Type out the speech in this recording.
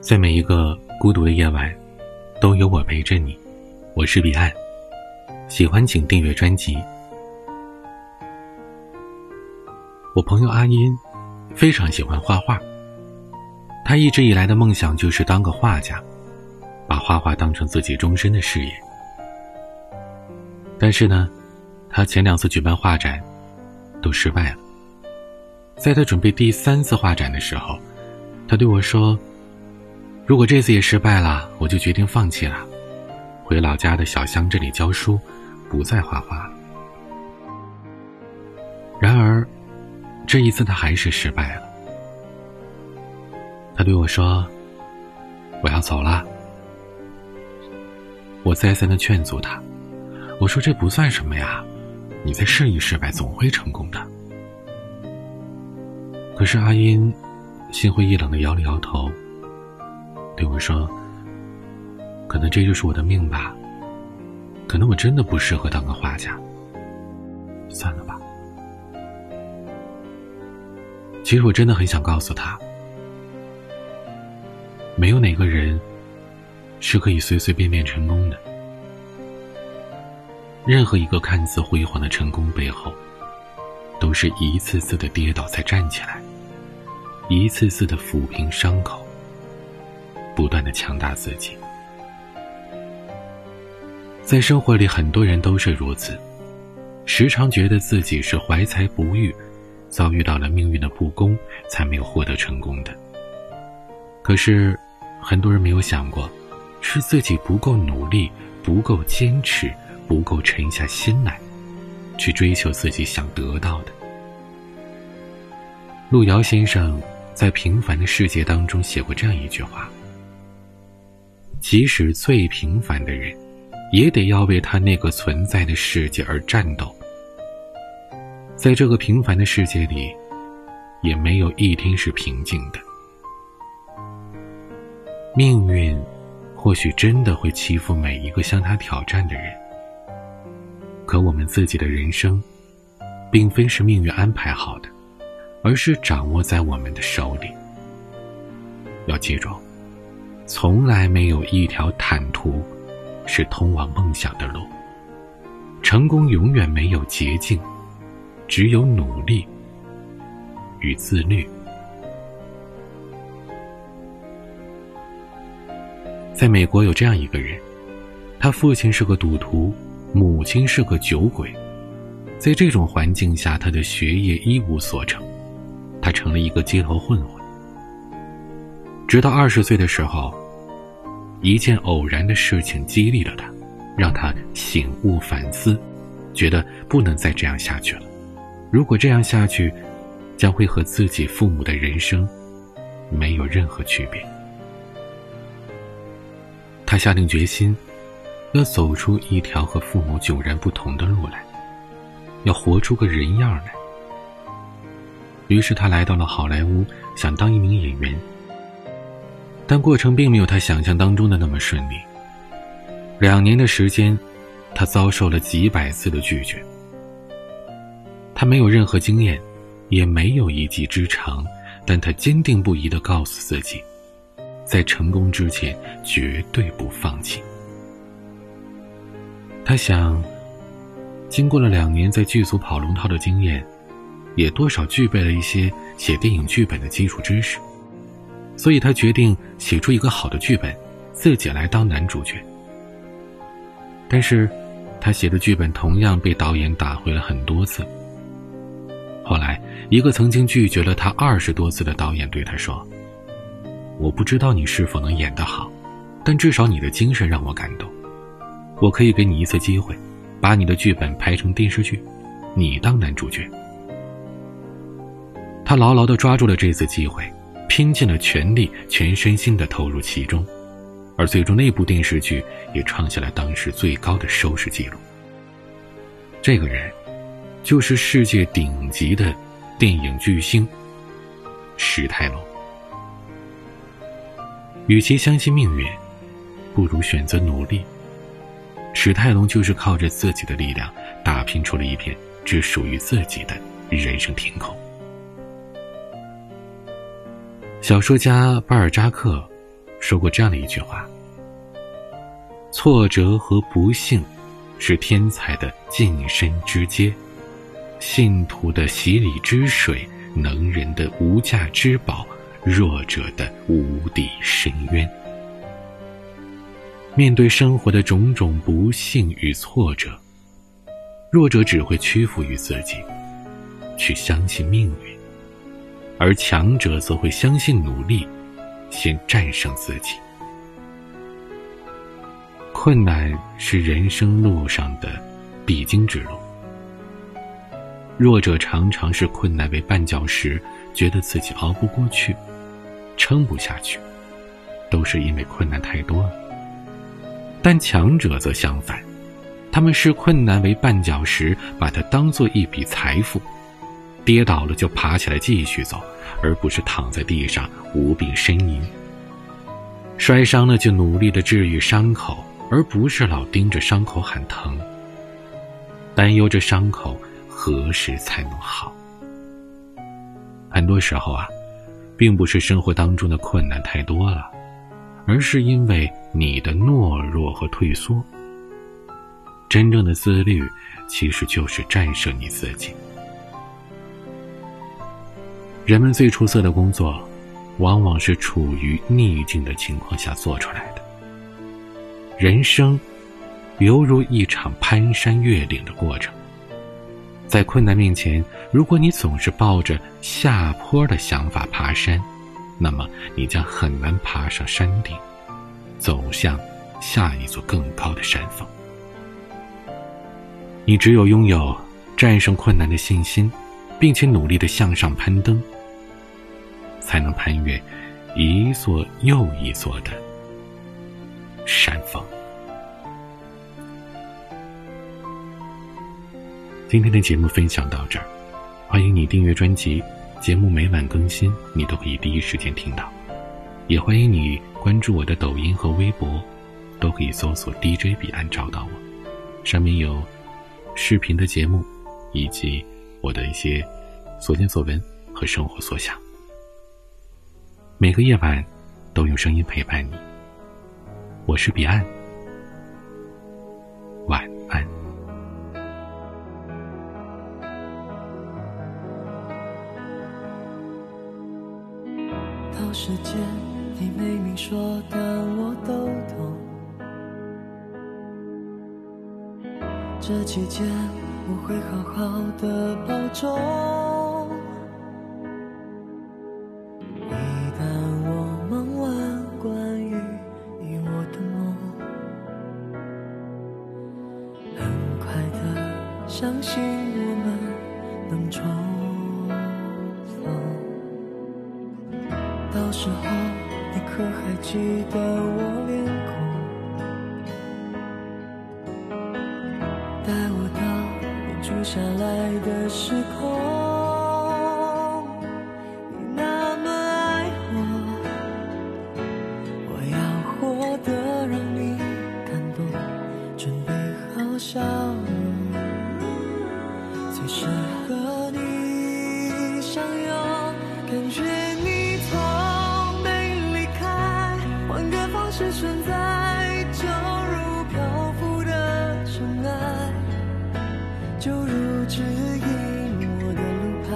在每一个孤独的夜晚，都有我陪着你。我是彼岸，喜欢请订阅专辑。我朋友阿音非常喜欢画画，他一直以来的梦想就是当个画家，把画画当成自己终身的事业。但是呢，他前两次举办画展都失败了。在他准备第三次画展的时候，他对我说。如果这次也失败了，我就决定放弃了，回老家的小乡镇里教书，不再画画。然而，这一次他还是失败了。他对我说：“我要走了。”我再三的劝阻他，我说：“这不算什么呀，你再试一试呗，总会成功的。”可是阿英心灰意冷的摇了摇头。对我说：“可能这就是我的命吧，可能我真的不适合当个画家。算了吧。”其实我真的很想告诉他，没有哪个人是可以随随便便成功的。任何一个看似辉煌的成功背后，都是一次次的跌倒才站起来，一次次的抚平伤口。不断的强大自己，在生活里，很多人都是如此，时常觉得自己是怀才不遇，遭遇到了命运的不公，才没有获得成功的。可是，很多人没有想过，是自己不够努力，不够坚持，不够沉下心来，去追求自己想得到的。路遥先生在《平凡的世界》当中写过这样一句话。即使最平凡的人，也得要为他那个存在的世界而战斗。在这个平凡的世界里，也没有一天是平静的。命运，或许真的会欺负每一个向他挑战的人。可我们自己的人生，并非是命运安排好的，而是掌握在我们的手里。要记住。从来没有一条坦途是通往梦想的路。成功永远没有捷径，只有努力与自律。在美国有这样一个人，他父亲是个赌徒，母亲是个酒鬼，在这种环境下，他的学业一无所成，他成了一个街头混混。直到二十岁的时候，一件偶然的事情激励了他，让他醒悟反思，觉得不能再这样下去了。如果这样下去，将会和自己父母的人生没有任何区别。他下定决心，要走出一条和父母迥然不同的路来，要活出个人样来。于是他来到了好莱坞，想当一名演员。但过程并没有他想象当中的那么顺利。两年的时间，他遭受了几百次的拒绝。他没有任何经验，也没有一技之长，但他坚定不移的告诉自己，在成功之前绝对不放弃。他想，经过了两年在剧组跑龙套的经验，也多少具备了一些写电影剧本的基础知识。所以他决定写出一个好的剧本，自己来当男主角。但是，他写的剧本同样被导演打回了很多次。后来，一个曾经拒绝了他二十多次的导演对他说：“我不知道你是否能演得好，但至少你的精神让我感动。我可以给你一次机会，把你的剧本拍成电视剧，你当男主角。”他牢牢的抓住了这次机会。拼尽了全力，全身心的投入其中，而最终那部电视剧也创下了当时最高的收视记录。这个人，就是世界顶级的电影巨星史泰龙。与其相信命运，不如选择努力。史泰龙就是靠着自己的力量，打拼出了一片只属于自己的人生天空。小说家巴尔扎克说过这样的一句话：“挫折和不幸，是天才的晋升之阶，信徒的洗礼之水，能人的无价之宝，弱者的无底深渊。”面对生活的种种不幸与挫折，弱者只会屈服于自己，去相信命运。而强者则会相信努力，先战胜自己。困难是人生路上的必经之路。弱者常常是困难为绊脚石，觉得自己熬不过去，撑不下去，都是因为困难太多了。但强者则相反，他们视困难为绊脚石，把它当做一笔财富。跌倒了就爬起来继续走，而不是躺在地上无病呻吟。摔伤了就努力的治愈伤口，而不是老盯着伤口喊疼，担忧着伤口何时才能好。很多时候啊，并不是生活当中的困难太多了，而是因为你的懦弱和退缩。真正的自律，其实就是战胜你自己。人们最出色的工作，往往是处于逆境的情况下做出来的。人生，犹如一场攀山越岭的过程。在困难面前，如果你总是抱着下坡的想法爬山，那么你将很难爬上山顶，走向下一座更高的山峰。你只有拥有战胜困难的信心，并且努力的向上攀登。才能攀越一座又一座的山峰。今天的节目分享到这儿，欢迎你订阅专辑，节目每晚更新，你都可以第一时间听到。也欢迎你关注我的抖音和微博，都可以搜索 DJ 彼岸找到我，上面有视频的节目，以及我的一些所见所闻和生活所想。每个夜晚，都用声音陪伴你。我是彼岸，晚安。到时间，你没明说，但我都懂。这期间，我会好好的保重。相信我们能重逢，到时候你可还记得我脸孔？带我到你住下来的时空。是和你相拥，感觉你从没离开。换个方式存在，就如漂浮的尘埃，就如指引我的路牌。